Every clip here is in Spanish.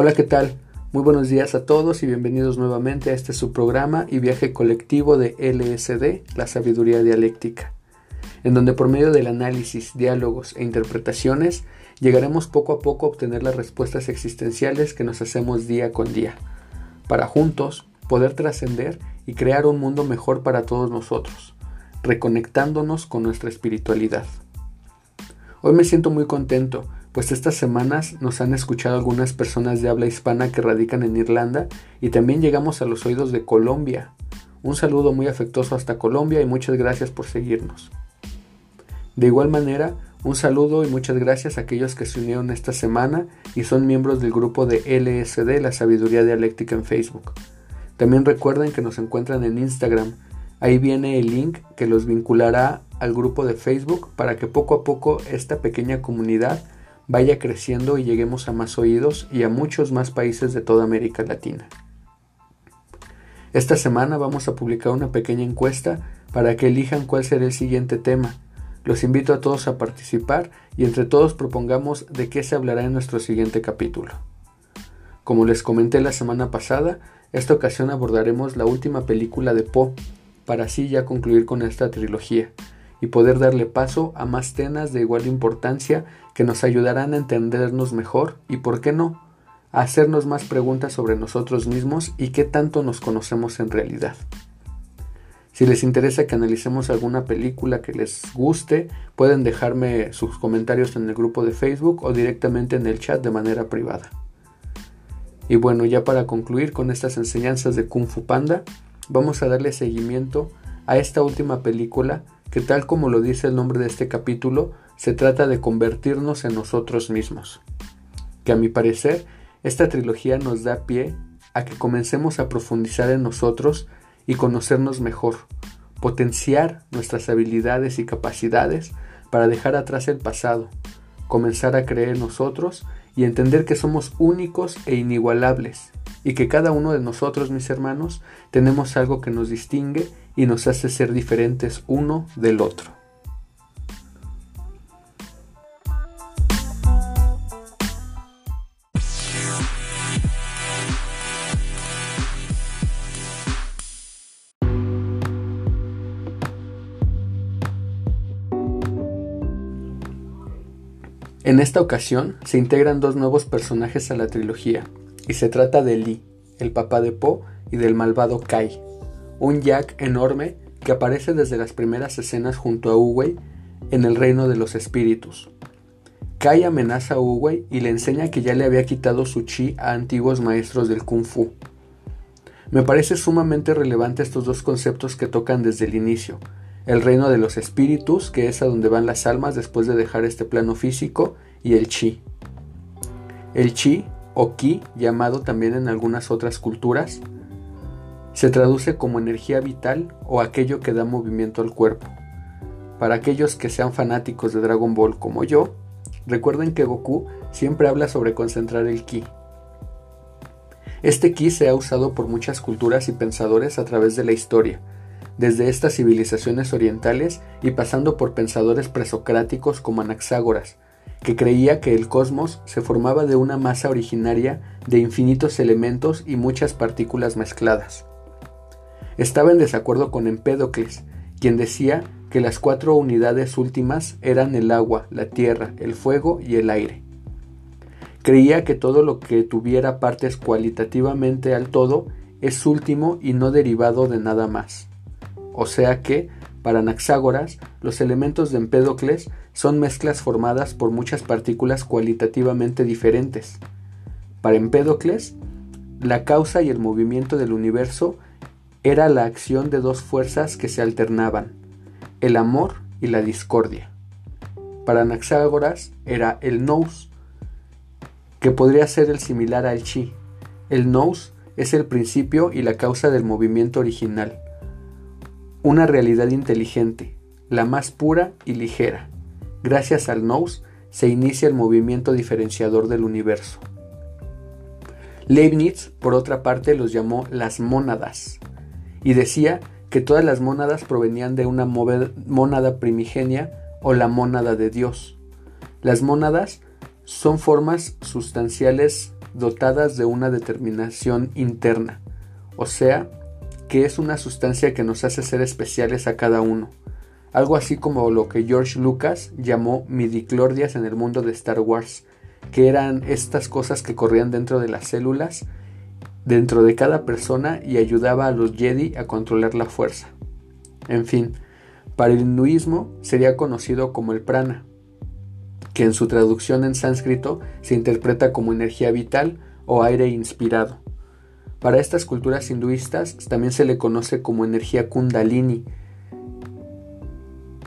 Hola, ¿qué tal? Muy buenos días a todos y bienvenidos nuevamente a este su programa y viaje colectivo de LSD, la sabiduría dialéctica, en donde por medio del análisis, diálogos e interpretaciones llegaremos poco a poco a obtener las respuestas existenciales que nos hacemos día con día, para juntos poder trascender y crear un mundo mejor para todos nosotros, reconectándonos con nuestra espiritualidad. Hoy me siento muy contento, pues estas semanas nos han escuchado algunas personas de habla hispana que radican en Irlanda y también llegamos a los oídos de Colombia. Un saludo muy afectuoso hasta Colombia y muchas gracias por seguirnos. De igual manera, un saludo y muchas gracias a aquellos que se unieron esta semana y son miembros del grupo de LSD, la sabiduría dialéctica en Facebook. También recuerden que nos encuentran en Instagram. Ahí viene el link que los vinculará al grupo de Facebook para que poco a poco esta pequeña comunidad vaya creciendo y lleguemos a más oídos y a muchos más países de toda América Latina. Esta semana vamos a publicar una pequeña encuesta para que elijan cuál será el siguiente tema los invito a todos a participar y entre todos propongamos de qué se hablará en nuestro siguiente capítulo. Como les comenté la semana pasada, esta ocasión abordaremos la última película de Poe, para así ya concluir con esta trilogía y poder darle paso a más temas de igual importancia que nos ayudarán a entendernos mejor y, por qué no, a hacernos más preguntas sobre nosotros mismos y qué tanto nos conocemos en realidad. Si les interesa que analicemos alguna película que les guste, pueden dejarme sus comentarios en el grupo de Facebook o directamente en el chat de manera privada. Y bueno, ya para concluir con estas enseñanzas de Kung Fu Panda, vamos a darle seguimiento a esta última película que tal como lo dice el nombre de este capítulo, se trata de convertirnos en nosotros mismos. Que a mi parecer, esta trilogía nos da pie a que comencemos a profundizar en nosotros y conocernos mejor, potenciar nuestras habilidades y capacidades para dejar atrás el pasado, comenzar a creer en nosotros y entender que somos únicos e inigualables y que cada uno de nosotros, mis hermanos, tenemos algo que nos distingue y nos hace ser diferentes uno del otro. En esta ocasión se integran dos nuevos personajes a la trilogía, y se trata de Lee, el papá de Po, y del malvado Kai, un Jack enorme que aparece desde las primeras escenas junto a Uwei en el reino de los espíritus. Kai amenaza a Uwei y le enseña que ya le había quitado su chi a antiguos maestros del kung fu. Me parece sumamente relevante estos dos conceptos que tocan desde el inicio, el reino de los espíritus, que es a donde van las almas después de dejar este plano físico, y el chi. El chi, o ki, llamado también en algunas otras culturas, se traduce como energía vital o aquello que da movimiento al cuerpo. Para aquellos que sean fanáticos de Dragon Ball como yo, recuerden que Goku siempre habla sobre concentrar el ki. Este ki se ha usado por muchas culturas y pensadores a través de la historia, desde estas civilizaciones orientales y pasando por pensadores presocráticos como Anaxágoras, que creía que el cosmos se formaba de una masa originaria de infinitos elementos y muchas partículas mezcladas. Estaba en desacuerdo con Empédocles, quien decía que las cuatro unidades últimas eran el agua, la tierra, el fuego y el aire. Creía que todo lo que tuviera partes cualitativamente al todo es último y no derivado de nada más. O sea que, para Anaxágoras, los elementos de Empédocles son mezclas formadas por muchas partículas cualitativamente diferentes. Para Empédocles, la causa y el movimiento del universo era la acción de dos fuerzas que se alternaban, el amor y la discordia. Para Anaxágoras era el nous, que podría ser el similar al chi. El nous es el principio y la causa del movimiento original una realidad inteligente, la más pura y ligera. Gracias al nous se inicia el movimiento diferenciador del universo. Leibniz, por otra parte, los llamó las mónadas y decía que todas las mónadas provenían de una mónada primigenia o la mónada de Dios. Las mónadas son formas sustanciales dotadas de una determinación interna, o sea, que es una sustancia que nos hace ser especiales a cada uno, algo así como lo que George Lucas llamó midiclordias en el mundo de Star Wars, que eran estas cosas que corrían dentro de las células, dentro de cada persona y ayudaba a los Jedi a controlar la fuerza. En fin, para el hinduismo sería conocido como el prana, que en su traducción en sánscrito se interpreta como energía vital o aire inspirado. Para estas culturas hinduistas también se le conoce como energía kundalini,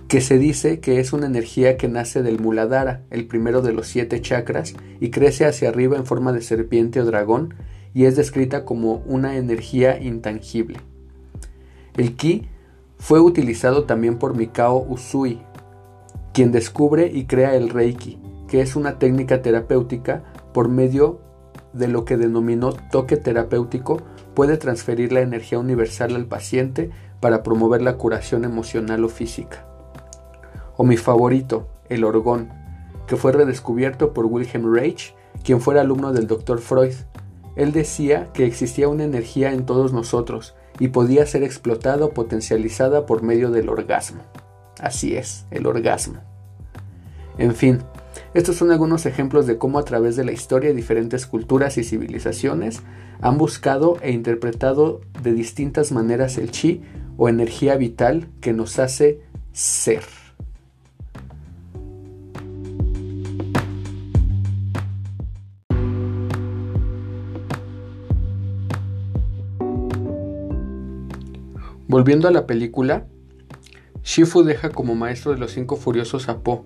que se dice que es una energía que nace del Muladhara, el primero de los siete chakras, y crece hacia arriba en forma de serpiente o dragón, y es descrita como una energía intangible. El ki fue utilizado también por Mikao Usui, quien descubre y crea el Reiki, que es una técnica terapéutica por medio de lo que denominó toque terapéutico, puede transferir la energía universal al paciente para promover la curación emocional o física. O mi favorito, el orgón, que fue redescubierto por Wilhelm Reich, quien fuera alumno del Dr. Freud. Él decía que existía una energía en todos nosotros y podía ser explotada o potencializada por medio del orgasmo. Así es, el orgasmo. En fin, estos son algunos ejemplos de cómo a través de la historia diferentes culturas y civilizaciones han buscado e interpretado de distintas maneras el chi o energía vital que nos hace ser. Volviendo a la película, Shifu deja como maestro de los cinco furiosos a Po,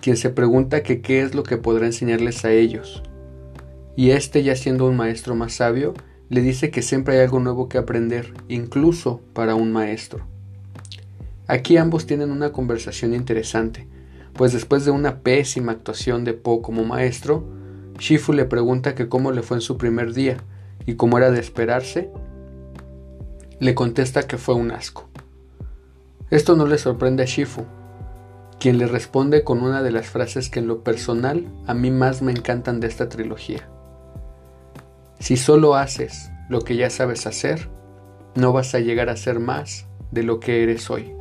quien se pregunta que qué es lo que podrá enseñarles a ellos. Y este, ya siendo un maestro más sabio, le dice que siempre hay algo nuevo que aprender, incluso para un maestro. Aquí ambos tienen una conversación interesante, pues después de una pésima actuación de Po como maestro, Shifu le pregunta que cómo le fue en su primer día, y como era de esperarse, le contesta que fue un asco. Esto no le sorprende a Shifu, quien le responde con una de las frases que en lo personal a mí más me encantan de esta trilogía. Si solo haces lo que ya sabes hacer, no vas a llegar a ser más de lo que eres hoy.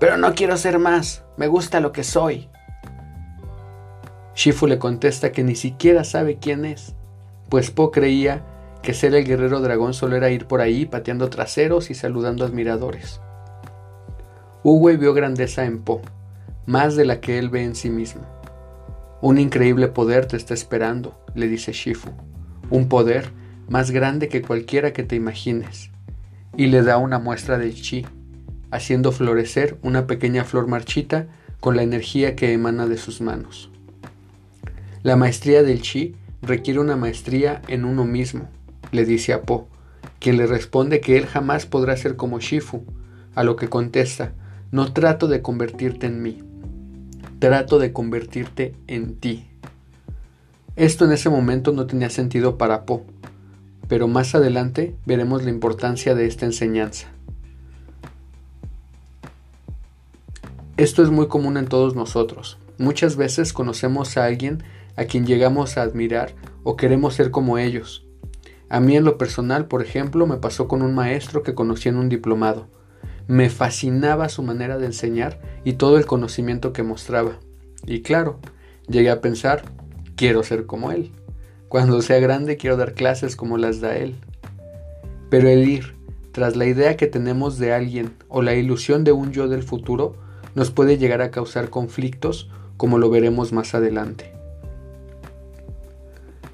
Pero no quiero ser más, me gusta lo que soy. Shifu le contesta que ni siquiera sabe quién es, pues Po creía que ser el guerrero dragón solo era ir por ahí pateando traseros y saludando admiradores. Uwe vio grandeza en Po, más de la que él ve en sí mismo. Un increíble poder te está esperando, le dice Shifu, un poder más grande que cualquiera que te imagines, y le da una muestra del chi, haciendo florecer una pequeña flor marchita con la energía que emana de sus manos. La maestría del chi requiere una maestría en uno mismo, le dice a Po, quien le responde que él jamás podrá ser como Shifu, a lo que contesta, no trato de convertirte en mí, trato de convertirte en ti. Esto en ese momento no tenía sentido para Po, pero más adelante veremos la importancia de esta enseñanza. Esto es muy común en todos nosotros. Muchas veces conocemos a alguien a quien llegamos a admirar o queremos ser como ellos, a mí en lo personal, por ejemplo, me pasó con un maestro que conocí en un diplomado. Me fascinaba su manera de enseñar y todo el conocimiento que mostraba. Y claro, llegué a pensar, quiero ser como él. Cuando sea grande quiero dar clases como las da él. Pero el ir tras la idea que tenemos de alguien o la ilusión de un yo del futuro nos puede llegar a causar conflictos como lo veremos más adelante.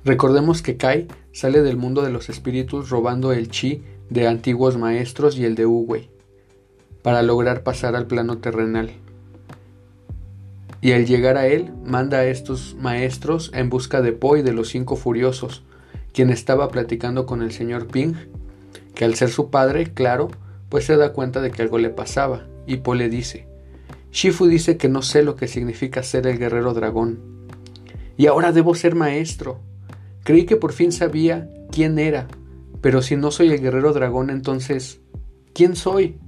Recordemos que Kai sale del mundo de los espíritus robando el chi de antiguos maestros y el de Uwei, para lograr pasar al plano terrenal. Y al llegar a él, manda a estos maestros en busca de Po y de los cinco furiosos, quien estaba platicando con el señor Ping, que al ser su padre, claro, pues se da cuenta de que algo le pasaba, y Po le dice, Shifu dice que no sé lo que significa ser el guerrero dragón, y ahora debo ser maestro, Creí que por fin sabía quién era, pero si no soy el guerrero dragón, entonces, ¿quién soy?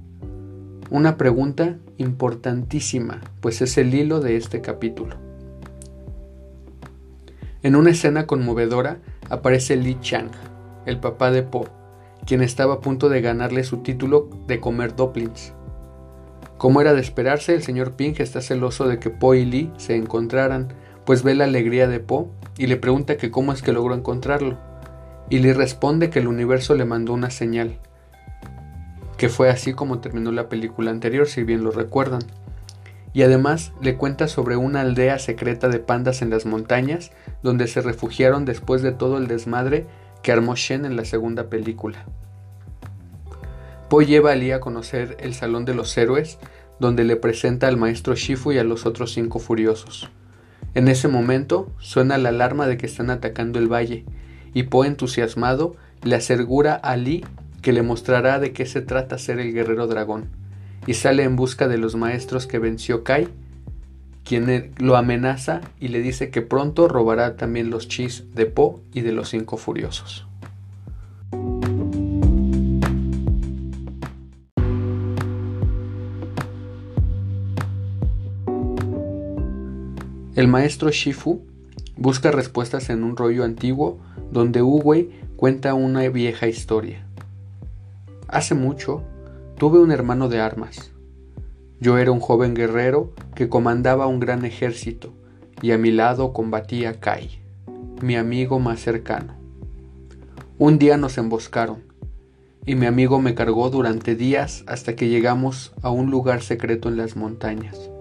Una pregunta importantísima, pues es el hilo de este capítulo. En una escena conmovedora aparece Li Chang, el papá de Po, quien estaba a punto de ganarle su título de comer dumplings. Como era de esperarse, el señor Ping está celoso de que Po y Lee se encontraran, pues ve la alegría de Po y le pregunta que cómo es que logró encontrarlo. Y Lee responde que el universo le mandó una señal, que fue así como terminó la película anterior, si bien lo recuerdan. Y además le cuenta sobre una aldea secreta de pandas en las montañas, donde se refugiaron después de todo el desmadre que armó Shen en la segunda película. Po lleva a Lee a conocer el Salón de los Héroes, donde le presenta al maestro Shifu y a los otros cinco furiosos. En ese momento suena la alarma de que están atacando el valle, y Po entusiasmado le asegura a Lee que le mostrará de qué se trata ser el guerrero dragón, y sale en busca de los maestros que venció Kai, quien lo amenaza y le dice que pronto robará también los chis de Po y de los cinco furiosos. El maestro Shifu busca respuestas en un rollo antiguo donde Uwei cuenta una vieja historia. Hace mucho tuve un hermano de armas. Yo era un joven guerrero que comandaba un gran ejército y a mi lado combatía Kai, mi amigo más cercano. Un día nos emboscaron y mi amigo me cargó durante días hasta que llegamos a un lugar secreto en las montañas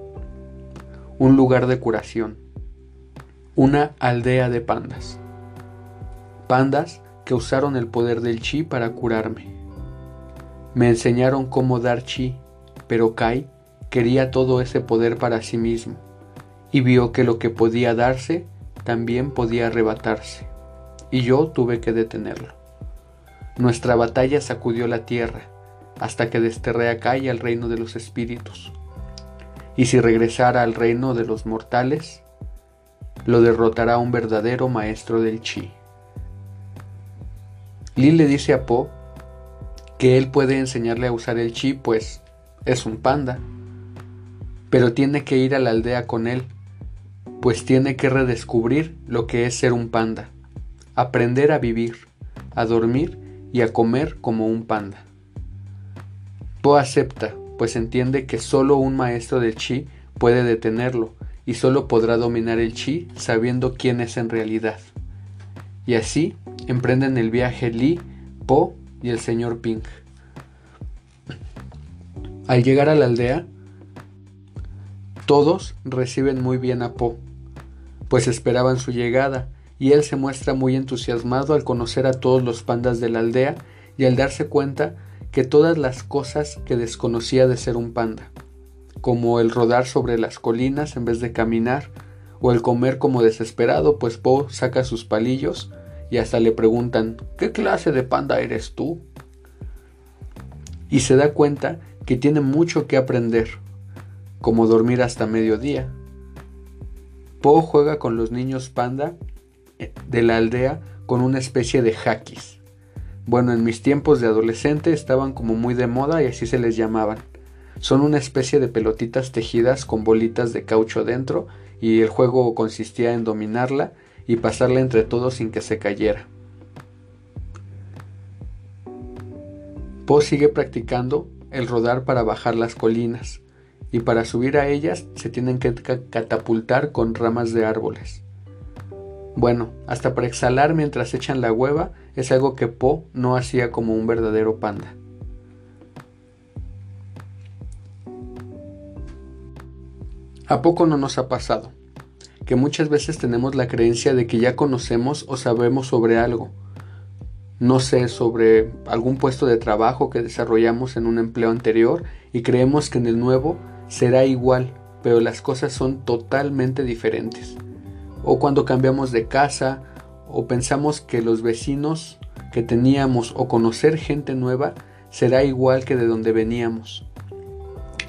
un lugar de curación, una aldea de pandas. Pandas que usaron el poder del chi para curarme. Me enseñaron cómo dar chi, pero Kai quería todo ese poder para sí mismo y vio que lo que podía darse también podía arrebatarse, y yo tuve que detenerlo. Nuestra batalla sacudió la tierra hasta que desterré a Kai al reino de los espíritus y si regresara al reino de los mortales, lo derrotará un verdadero maestro del chi. Li le dice a Po que él puede enseñarle a usar el chi, pues es un panda, pero tiene que ir a la aldea con él, pues tiene que redescubrir lo que es ser un panda, aprender a vivir, a dormir y a comer como un panda. Po acepta, pues entiende que solo un maestro de chi puede detenerlo y solo podrá dominar el chi sabiendo quién es en realidad. Y así emprenden el viaje Li, Po y el señor Ping. Al llegar a la aldea, todos reciben muy bien a Po, pues esperaban su llegada, y él se muestra muy entusiasmado al conocer a todos los pandas de la aldea y al darse cuenta que todas las cosas que desconocía de ser un panda, como el rodar sobre las colinas en vez de caminar, o el comer como desesperado, pues Po saca sus palillos y hasta le preguntan ¿qué clase de panda eres tú? Y se da cuenta que tiene mucho que aprender, como dormir hasta mediodía. Po juega con los niños panda eh, de la aldea con una especie de hackis bueno, en mis tiempos de adolescente estaban como muy de moda y así se les llamaban. Son una especie de pelotitas tejidas con bolitas de caucho dentro y el juego consistía en dominarla y pasarla entre todos sin que se cayera. Po sigue practicando el rodar para bajar las colinas y para subir a ellas se tienen que catapultar con ramas de árboles. Bueno, hasta para exhalar mientras echan la hueva es algo que Po no hacía como un verdadero panda. ¿A poco no nos ha pasado? Que muchas veces tenemos la creencia de que ya conocemos o sabemos sobre algo. No sé, sobre algún puesto de trabajo que desarrollamos en un empleo anterior y creemos que en el nuevo será igual, pero las cosas son totalmente diferentes o cuando cambiamos de casa o pensamos que los vecinos que teníamos o conocer gente nueva será igual que de donde veníamos.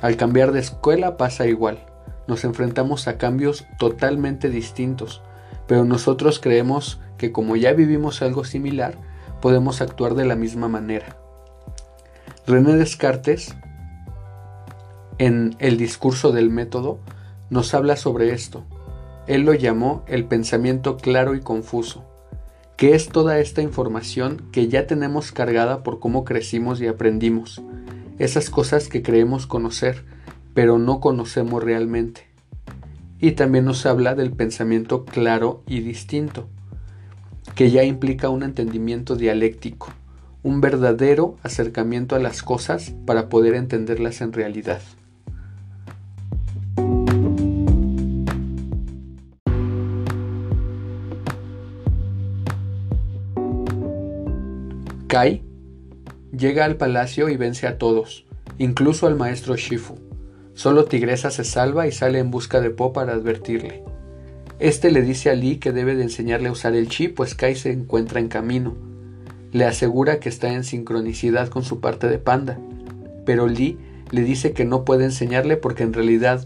Al cambiar de escuela pasa igual. Nos enfrentamos a cambios totalmente distintos, pero nosotros creemos que como ya vivimos algo similar, podemos actuar de la misma manera. René Descartes, en el discurso del método, nos habla sobre esto él lo llamó el pensamiento claro y confuso, que es toda esta información que ya tenemos cargada por cómo crecimos y aprendimos, esas cosas que creemos conocer, pero no conocemos realmente. Y también nos habla del pensamiento claro y distinto, que ya implica un entendimiento dialéctico, un verdadero acercamiento a las cosas para poder entenderlas en realidad. Kai llega al palacio y vence a todos, incluso al maestro Shifu. Solo Tigresa se salva y sale en busca de Po para advertirle. Este le dice a Lee que debe de enseñarle a usar el chi, pues Kai se encuentra en camino. Le asegura que está en sincronicidad con su parte de panda, pero Lee le dice que no puede enseñarle porque en realidad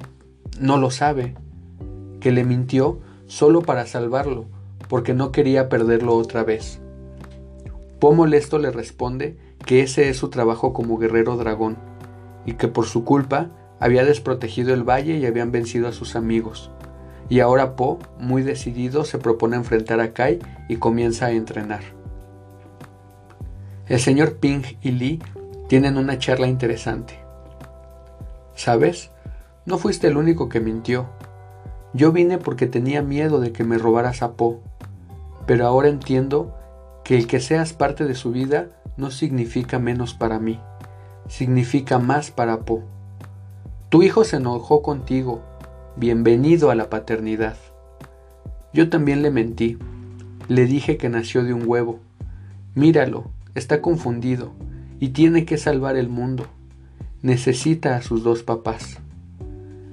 no lo sabe, que le mintió solo para salvarlo, porque no quería perderlo otra vez. Po molesto le responde que ese es su trabajo como guerrero dragón, y que por su culpa había desprotegido el valle y habían vencido a sus amigos. Y ahora Po, muy decidido, se propone enfrentar a Kai y comienza a entrenar. El señor Ping y Lee tienen una charla interesante. ¿Sabes? No fuiste el único que mintió. Yo vine porque tenía miedo de que me robaras a Po, pero ahora entiendo que el que seas parte de su vida no significa menos para mí, significa más para Po. Tu hijo se enojó contigo, bienvenido a la paternidad. Yo también le mentí, le dije que nació de un huevo. Míralo, está confundido y tiene que salvar el mundo. Necesita a sus dos papás.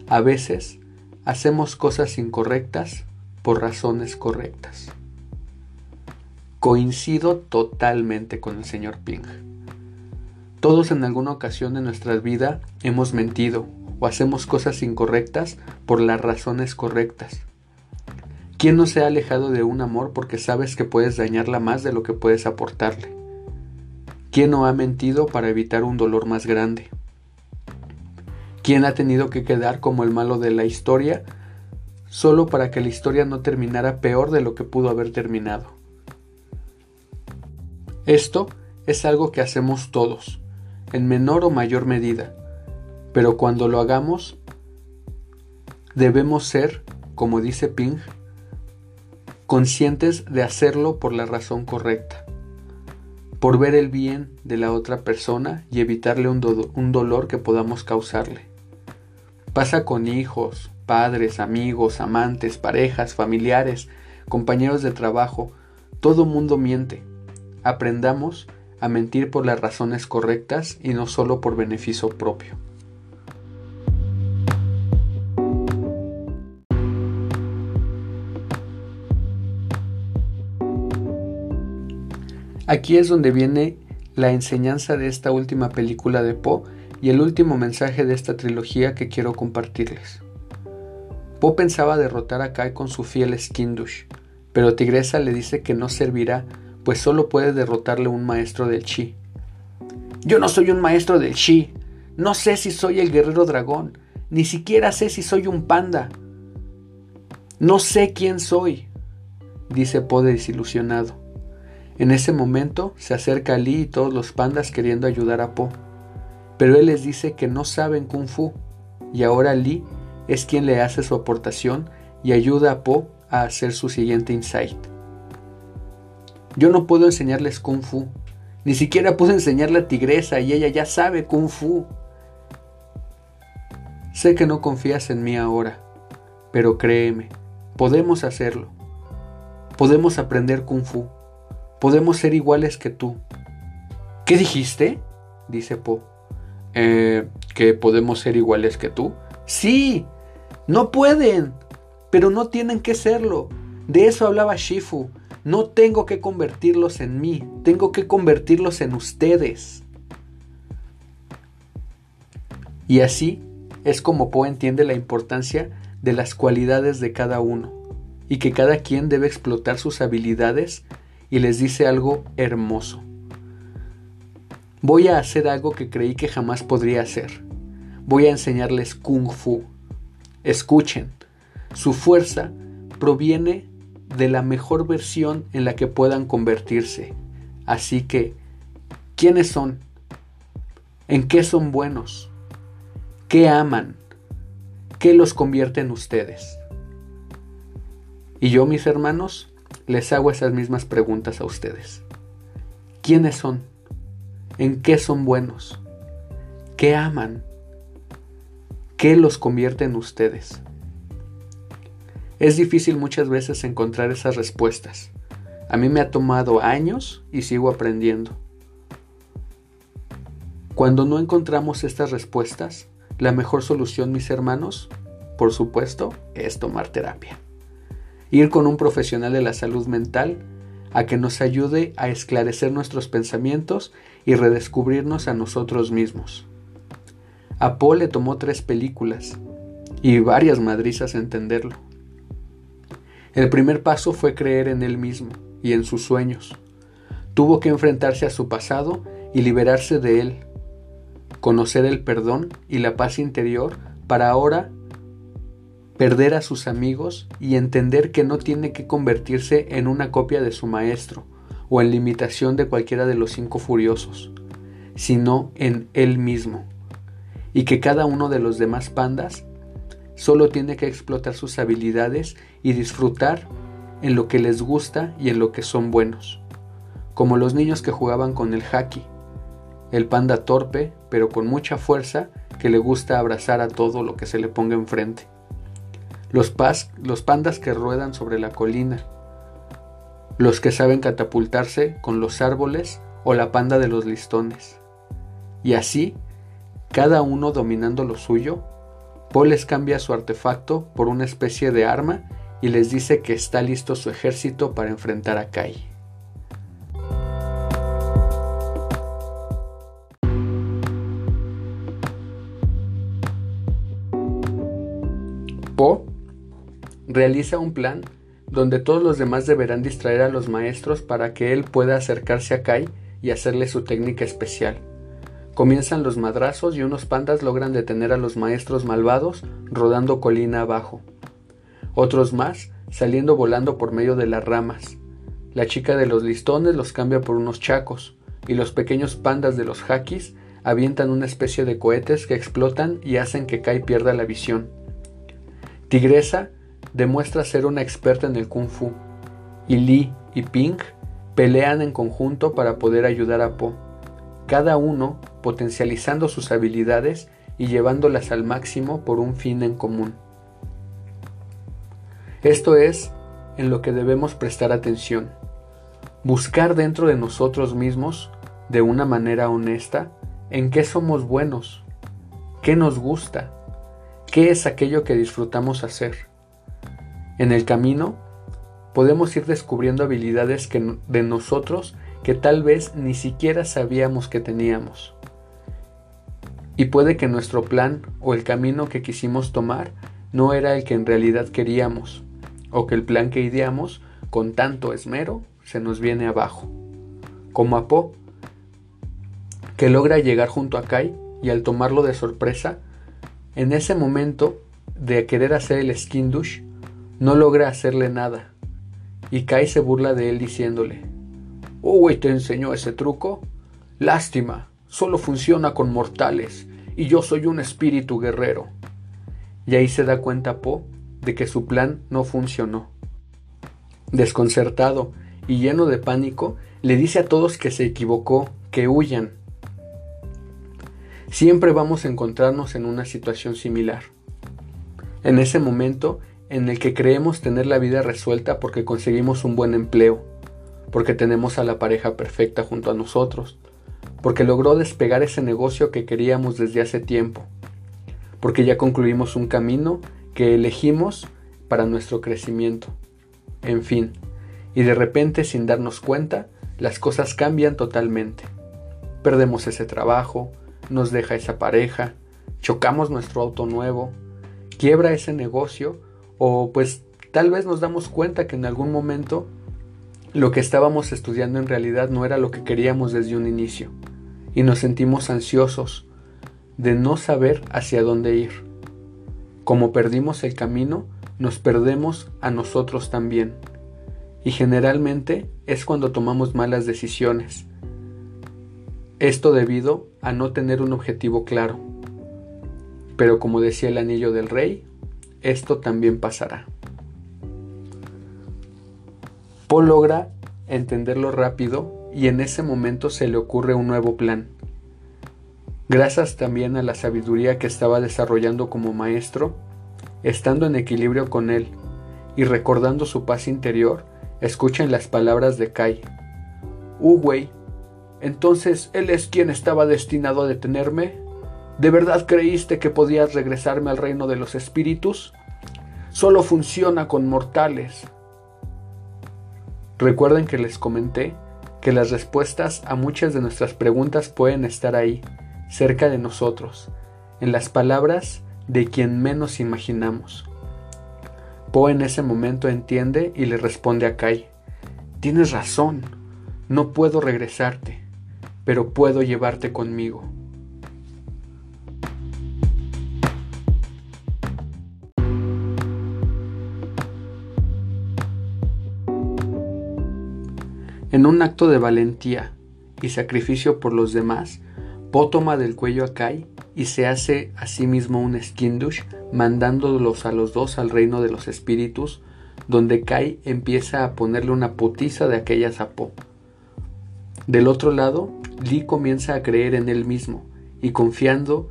A veces hacemos cosas incorrectas por razones correctas. Coincido totalmente con el señor Ping. Todos en alguna ocasión de nuestra vida hemos mentido o hacemos cosas incorrectas por las razones correctas. ¿Quién no se ha alejado de un amor porque sabes que puedes dañarla más de lo que puedes aportarle? ¿Quién no ha mentido para evitar un dolor más grande? ¿Quién ha tenido que quedar como el malo de la historia solo para que la historia no terminara peor de lo que pudo haber terminado? Esto es algo que hacemos todos, en menor o mayor medida, pero cuando lo hagamos, debemos ser, como dice Ping, conscientes de hacerlo por la razón correcta, por ver el bien de la otra persona y evitarle un, dolor que podamos causarle. Pasa con hijos, padres, amigos, amantes, parejas, familiares, compañeros de trabajo, todo mundo miente aprendamos a mentir por las razones correctas y no solo por beneficio propio. Aquí es donde viene la enseñanza de esta última película de Poe y el último mensaje de esta trilogía que quiero compartirles. Poe pensaba derrotar a Kai con su fiel Skindush, pero Tigresa le dice que no servirá pues solo puede derrotarle un maestro del chi. Yo no soy un maestro del chi, no sé si soy el guerrero dragón, ni siquiera sé si soy un panda. No sé quién soy, dice Po desilusionado. En ese momento se acerca Lee y todos los pandas queriendo ayudar a Po, pero él les dice que no saben kung fu, y ahora Lee es quien le hace su aportación y ayuda a Po a hacer su siguiente insight. Yo no puedo enseñarles kung fu. Ni siquiera puedo enseñarle a Tigresa y ella ya sabe kung fu. Sé que no confías en mí ahora, pero créeme, podemos hacerlo. Podemos aprender kung fu. Podemos ser iguales que tú. ¿Qué dijiste? dice Po. Eh, ¿Que podemos ser iguales que tú? Sí, no pueden, pero no tienen que serlo. De eso hablaba Shifu. No tengo que convertirlos en mí, tengo que convertirlos en ustedes. Y así es como Poe entiende la importancia de las cualidades de cada uno y que cada quien debe explotar sus habilidades y les dice algo hermoso. Voy a hacer algo que creí que jamás podría hacer. Voy a enseñarles kung fu. Escuchen, su fuerza proviene de la mejor versión en la que puedan convertirse. Así que, ¿quiénes son? ¿En qué son buenos? ¿Qué aman? ¿Qué los convierte en ustedes? Y yo, mis hermanos, les hago esas mismas preguntas a ustedes. ¿Quiénes son? ¿En qué son buenos? ¿Qué aman? ¿Qué los convierte en ustedes? Es difícil muchas veces encontrar esas respuestas. A mí me ha tomado años y sigo aprendiendo. Cuando no encontramos estas respuestas, la mejor solución, mis hermanos, por supuesto, es tomar terapia. Ir con un profesional de la salud mental a que nos ayude a esclarecer nuestros pensamientos y redescubrirnos a nosotros mismos. A Paul le tomó tres películas y varias madrizas entenderlo. El primer paso fue creer en él mismo y en sus sueños. Tuvo que enfrentarse a su pasado y liberarse de él, conocer el perdón y la paz interior para ahora perder a sus amigos y entender que no tiene que convertirse en una copia de su maestro o en limitación de cualquiera de los cinco furiosos, sino en él mismo, y que cada uno de los demás pandas solo tiene que explotar sus habilidades y disfrutar en lo que les gusta y en lo que son buenos, como los niños que jugaban con el haki, el panda torpe pero con mucha fuerza que le gusta abrazar a todo lo que se le ponga enfrente los, pandas que ruedan sobre la colina, los que saben catapultarse con los árboles o la panda de los listones. Y así, cada uno dominando lo suyo, Paul les cambia su artefacto por una especie de arma y les dice que está listo su ejército para enfrentar a Kai. Realiza un plan donde todos los demás deberán distraer a los maestros para que él pueda acercarse a Kai y hacerle su técnica especial. Comienzan los madrazos y unos pandas logran detener a los maestros malvados rodando colina abajo. Otros más saliendo volando por medio de las ramas. La chica de los listones los cambia por unos chacos y los pequeños pandas de los hakis avientan una especie de cohetes que explotan y hacen que Kai pierda la visión. Tigresa demuestra ser una experta en el kung fu, y Lee y Pink pelean en conjunto para poder ayudar a Po, cada uno potencializando sus habilidades y llevándolas al máximo por un fin en común. Esto es en lo que debemos prestar atención, buscar dentro de nosotros mismos, de una manera honesta, en qué somos buenos, qué nos gusta, qué es aquello que disfrutamos hacer en el camino podemos ir descubriendo habilidades de nosotros que tal vez ni siquiera sabíamos que teníamos. Y puede que nuestro plan o el camino que quisimos tomar no era el que en realidad queríamos, o que el plan que ideamos con tanto esmero se nos viene abajo. Como a Po, que logra llegar junto a Kai y al tomarlo de sorpresa, en ese momento de querer hacer el skin douche, no logra hacerle nada, y Kai se burla de él diciéndole, Uy, ¿te enseñó ese truco? Lástima, solo funciona con mortales, y yo soy un espíritu guerrero. Y ahí se da cuenta Po de que su plan no funcionó. Desconcertado y lleno de pánico, le dice a todos que se equivocó, que huyan. Siempre vamos a encontrarnos en una situación similar. En ese momento, en el que creemos tener la vida resuelta porque conseguimos un buen empleo, porque tenemos a la pareja perfecta junto a nosotros, porque logró despegar ese negocio que queríamos desde hace tiempo, porque ya concluimos un camino que elegimos para nuestro crecimiento. En fin, y de repente sin darnos cuenta, las cosas cambian totalmente. Perdemos ese trabajo, nos deja esa pareja, chocamos nuestro auto nuevo, quiebra ese negocio o pues tal vez nos damos cuenta que en algún momento lo que estábamos estudiando en realidad no era lo que queríamos desde un inicio y nos sentimos ansiosos de no saber hacia dónde ir. Como perdimos el camino, nos perdemos a nosotros también. Y generalmente es cuando tomamos malas decisiones. Esto debido a no tener un objetivo claro. Pero como decía el anillo del rey, esto también pasará. Paul logra entenderlo rápido y en ese momento se le ocurre un nuevo plan. Gracias también a la sabiduría que estaba desarrollando como maestro, estando en equilibrio con él y recordando su paz interior, escuchen las palabras de Kai. Uwey, entonces él es quien estaba destinado a detenerme. ¿De verdad creíste que podías regresarme al reino de los espíritus? Solo funciona con mortales. Recuerden que les comenté que las respuestas a muchas de nuestras preguntas pueden estar ahí, cerca de nosotros, en las palabras de quien menos imaginamos. Poe en ese momento entiende y le responde a Kai, tienes razón, no puedo regresarte, pero puedo llevarte conmigo. En un acto de valentía y sacrificio por los demás, Po toma del cuello a Kai y se hace a sí mismo un skindush, mandándolos a los dos al reino de los espíritus, donde Kai empieza a ponerle una putiza de aquellas a Po. Del otro lado, Lee comienza a creer en él mismo y confiando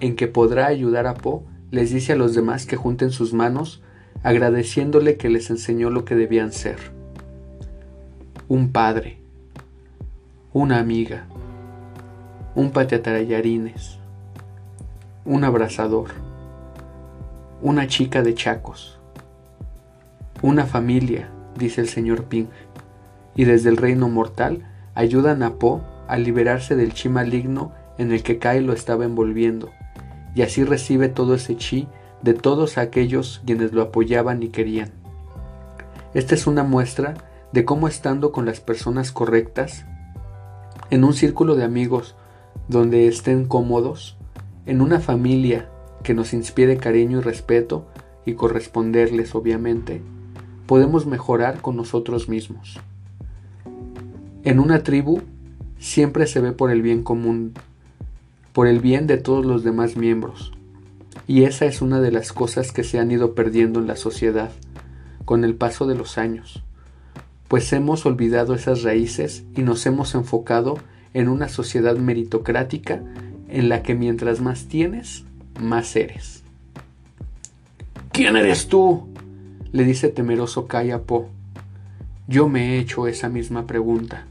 en que podrá ayudar a Po, les dice a los demás que junten sus manos, agradeciéndole que les enseñó lo que debían ser. Un padre, una amiga, un pateatarallarines, un abrazador, una chica de chacos, una familia, dice el señor Ping, y desde el reino mortal ayudan a Po a liberarse del chi maligno en el que Kai lo estaba envolviendo, y así recibe todo ese chi de todos aquellos quienes lo apoyaban y querían. Esta es una muestra de cómo estando con las personas correctas, en un círculo de amigos donde estén cómodos, en una familia que nos inspire cariño y respeto y corresponderles obviamente, podemos mejorar con nosotros mismos. En una tribu siempre se ve por el bien común, por el bien de todos los demás miembros, y esa es una de las cosas que se han ido perdiendo en la sociedad con el paso de los años, pues hemos olvidado esas raíces y nos hemos enfocado en una sociedad meritocrática en la que mientras más tienes, más eres. ¿Quién eres tú? le dice temeroso Kai a Po. Yo me he hecho esa misma pregunta.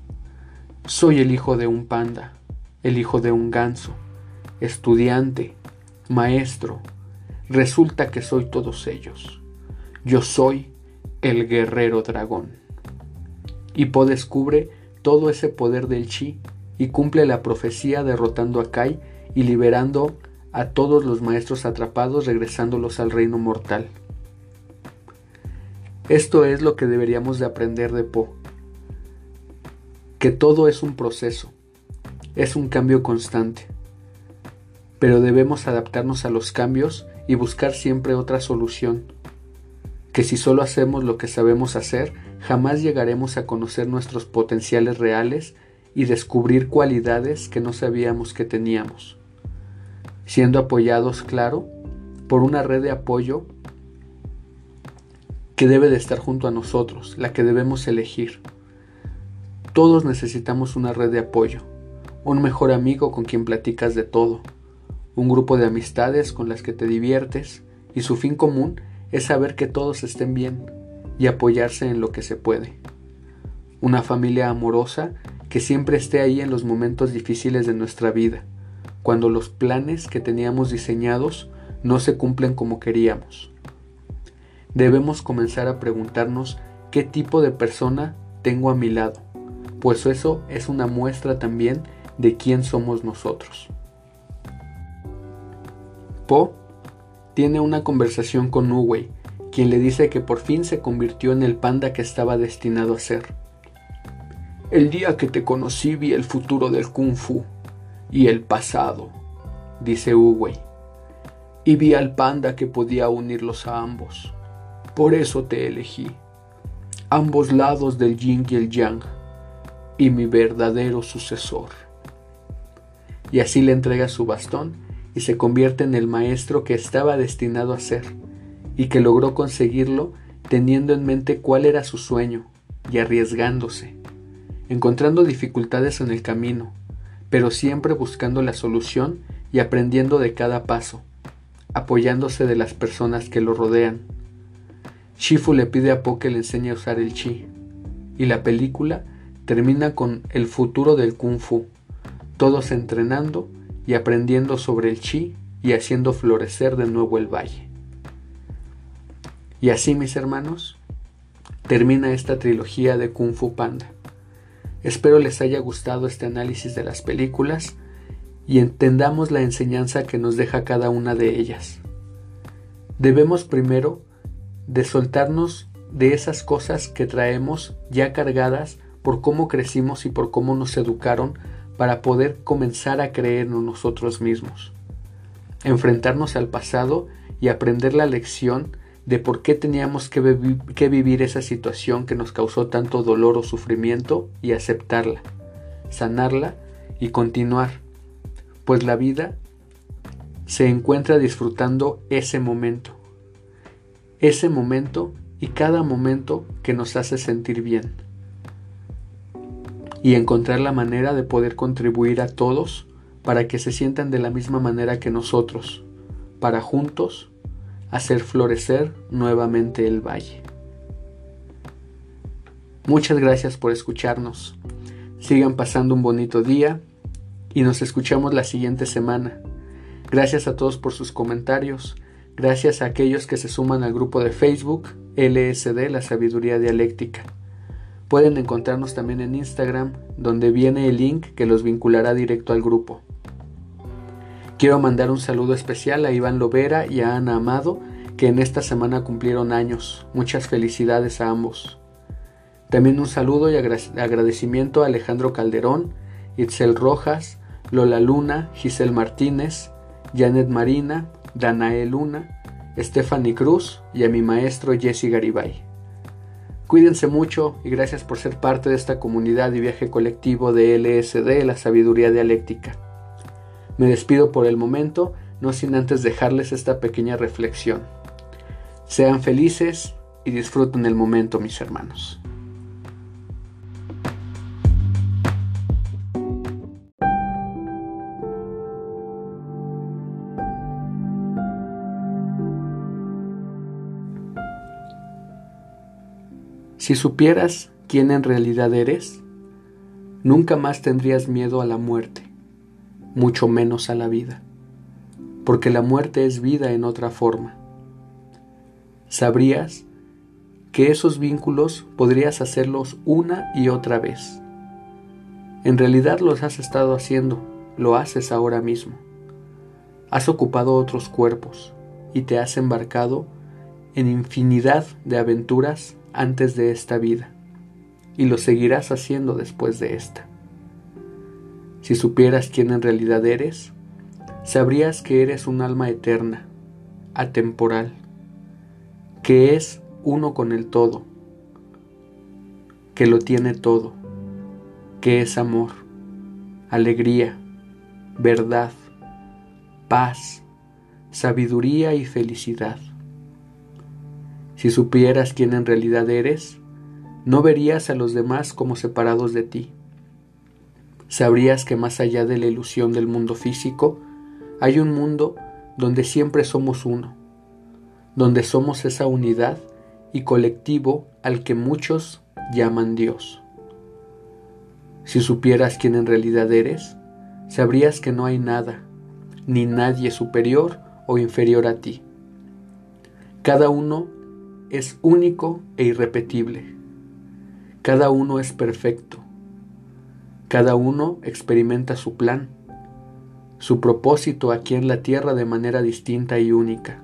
Soy el hijo de un panda, el hijo de un ganso, estudiante, maestro. Resulta que soy todos ellos. Yo soy el guerrero dragón. Y Po descubre todo ese poder del chi y cumple la profecía derrotando a Kai y liberando a todos los maestros atrapados regresándolos al reino mortal. Esto es lo que deberíamos de aprender de Po, que todo es un proceso, es un cambio constante, pero debemos adaptarnos a los cambios y buscar siempre otra solución, que si solo hacemos lo que sabemos hacer, jamás llegaremos a conocer nuestros potenciales reales y descubrir cualidades que no sabíamos que teníamos, siendo apoyados, claro, por una red de apoyo que debe de estar junto a nosotros, la que debemos elegir. Todos necesitamos una red de apoyo, un mejor amigo con quien platicas de todo, un grupo de amistades con las que te diviertes y su fin común es saber que todos estén bien y apoyarse en lo que se puede. Una familia amorosa que siempre esté ahí en los momentos difíciles de nuestra vida, cuando los planes que teníamos diseñados no se cumplen como queríamos. Debemos comenzar a preguntarnos qué tipo de persona tengo a mi lado, pues eso es una muestra también de quién somos nosotros. Po tiene una conversación con Uwei, quien le dice que por fin se convirtió en el panda que estaba destinado a ser. El día que te conocí vi el futuro del kung fu y el pasado, dice Uwei, y vi al panda que podía unirlos a ambos. Por eso te elegí, ambos lados del yin y el yang, y mi verdadero sucesor. Y así le entrega su bastón y se convierte en el maestro que estaba destinado a ser, y que logró conseguirlo teniendo en mente cuál era su sueño y arriesgándose, encontrando dificultades en el camino, pero siempre buscando la solución y aprendiendo de cada paso, apoyándose de las personas que lo rodean. Shifu le pide a Po que le enseñe a usar el chi, y la película termina con el futuro del kung fu, todos entrenando y aprendiendo sobre el chi y haciendo florecer de nuevo el valle. Y así, mis hermanos, termina esta trilogía de Kung Fu Panda. Espero les haya gustado este análisis de las películas y entendamos la enseñanza que nos deja cada una de ellas. Debemos primero de soltarnos de esas cosas que traemos ya cargadas por cómo crecimos y por cómo nos educaron para poder comenzar a creer en nosotros mismos. Enfrentarnos al pasado y aprender la lección de por qué teníamos que, vivir esa situación que nos causó tanto dolor o sufrimiento y aceptarla, sanarla y continuar, pues la vida se encuentra disfrutando ese momento, ese momento y cada momento que nos hace sentir bien, y encontrar la manera de poder contribuir a todos para que se sientan de la misma manera que nosotros, para juntos hacer florecer nuevamente el valle. Muchas gracias por escucharnos. Sigan pasando un bonito día y nos escuchamos la siguiente semana. Gracias a todos por sus comentarios. Gracias a aquellos que se suman al grupo de Facebook LSD, la sabiduría dialéctica. Pueden encontrarnos también en Instagram, donde viene el link que los vinculará directo al grupo. Quiero mandar un saludo especial a Iván Lovera y a Ana Amado, que en esta semana cumplieron años. Muchas felicidades a ambos. También un saludo y agradecimiento a Alejandro Calderón, Itzel Rojas, Lola Luna, Giselle Martínez, Janet Marina, Danae Luna, Stephanie Cruz y a mi maestro Jesse Garibay. Cuídense mucho y gracias por ser parte de esta comunidad y viaje colectivo de LSD, la sabiduría dialéctica. Me despido por el momento, no sin antes dejarles esta pequeña reflexión. Sean felices y disfruten el momento, mis hermanos. Si supieras quién en realidad eres, nunca más tendrías miedo a la muerte mucho menos a la vida, porque la muerte es vida en otra forma. Sabrías que esos vínculos podrías hacerlos una y otra vez. En realidad los has estado haciendo, lo haces ahora mismo. Has ocupado otros cuerpos y te has embarcado en infinidad de aventuras antes de esta vida, y lo seguirás haciendo después de esta. Si supieras quién en realidad eres, sabrías que eres un alma eterna, atemporal, que es uno con el todo, que lo tiene todo, que es amor, alegría, verdad, paz, sabiduría y felicidad. Si supieras quién en realidad eres, no verías a los demás como separados de ti sabrías que más allá de la ilusión del mundo físico, hay un mundo donde siempre somos uno, donde somos esa unidad y colectivo al que muchos llaman Dios. Si supieras quién en realidad eres, sabrías que no hay nada, ni nadie superior o inferior a ti. Cada uno es único e irrepetible. Cada uno es perfecto cada uno experimenta su plan, su propósito aquí en la tierra de manera distinta y única.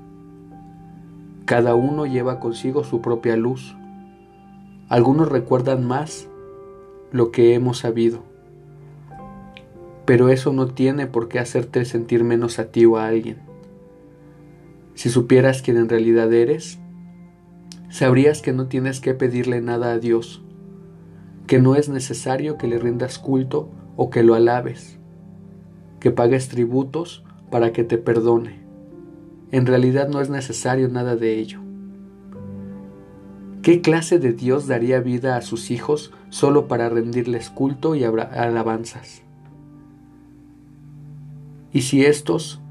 Cada uno lleva consigo su propia luz. Algunos recuerdan más lo que hemos sabido, pero eso no tiene por qué hacerte sentir menos a ti o a alguien. Si supieras quién en realidad eres, sabrías que no tienes que pedirle nada a Dios, que no es necesario que le rindas culto o que lo alabes, que pagues tributos para que te perdone. En realidad no es necesario nada de ello. ¿Qué clase de Dios daría vida a sus hijos solo para rendirles culto y alabanzas? Y si estos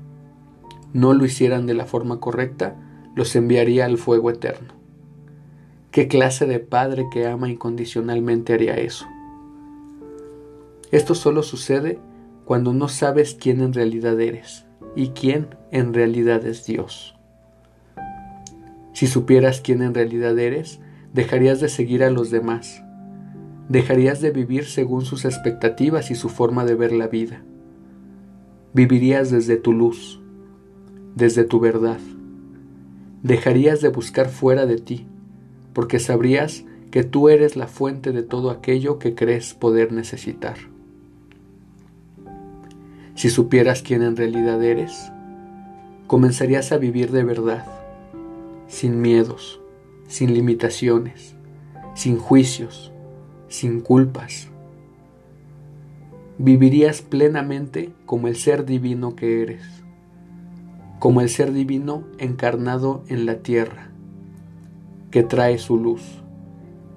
no lo hicieran de la forma correcta, los enviaría al fuego eterno. ¿Qué clase de padre que ama incondicionalmente haría eso? Esto solo sucede cuando no sabes quién en realidad eres y quién en realidad es Dios. Si supieras quién en realidad eres, dejarías de seguir a los demás, dejarías de vivir según sus expectativas y su forma de ver la vida. Vivirías desde tu luz, desde tu verdad. Dejarías de buscar fuera de ti, porque sabrías que tú eres la fuente de todo aquello que crees poder necesitar. Si supieras quién en realidad eres, comenzarías a vivir de verdad, sin miedos, sin limitaciones, sin juicios, sin culpas. Vivirías plenamente como el ser divino que eres, como el ser divino encarnado en la tierra, que trae su luz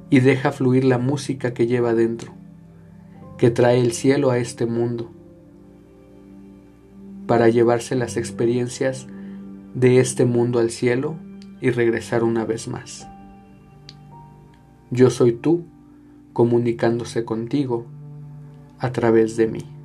y deja fluir la música que lleva dentro, que trae el cielo a este mundo para llevarse las experiencias de este mundo al cielo y regresar una vez más. Yo soy tú comunicándose contigo a través de mí.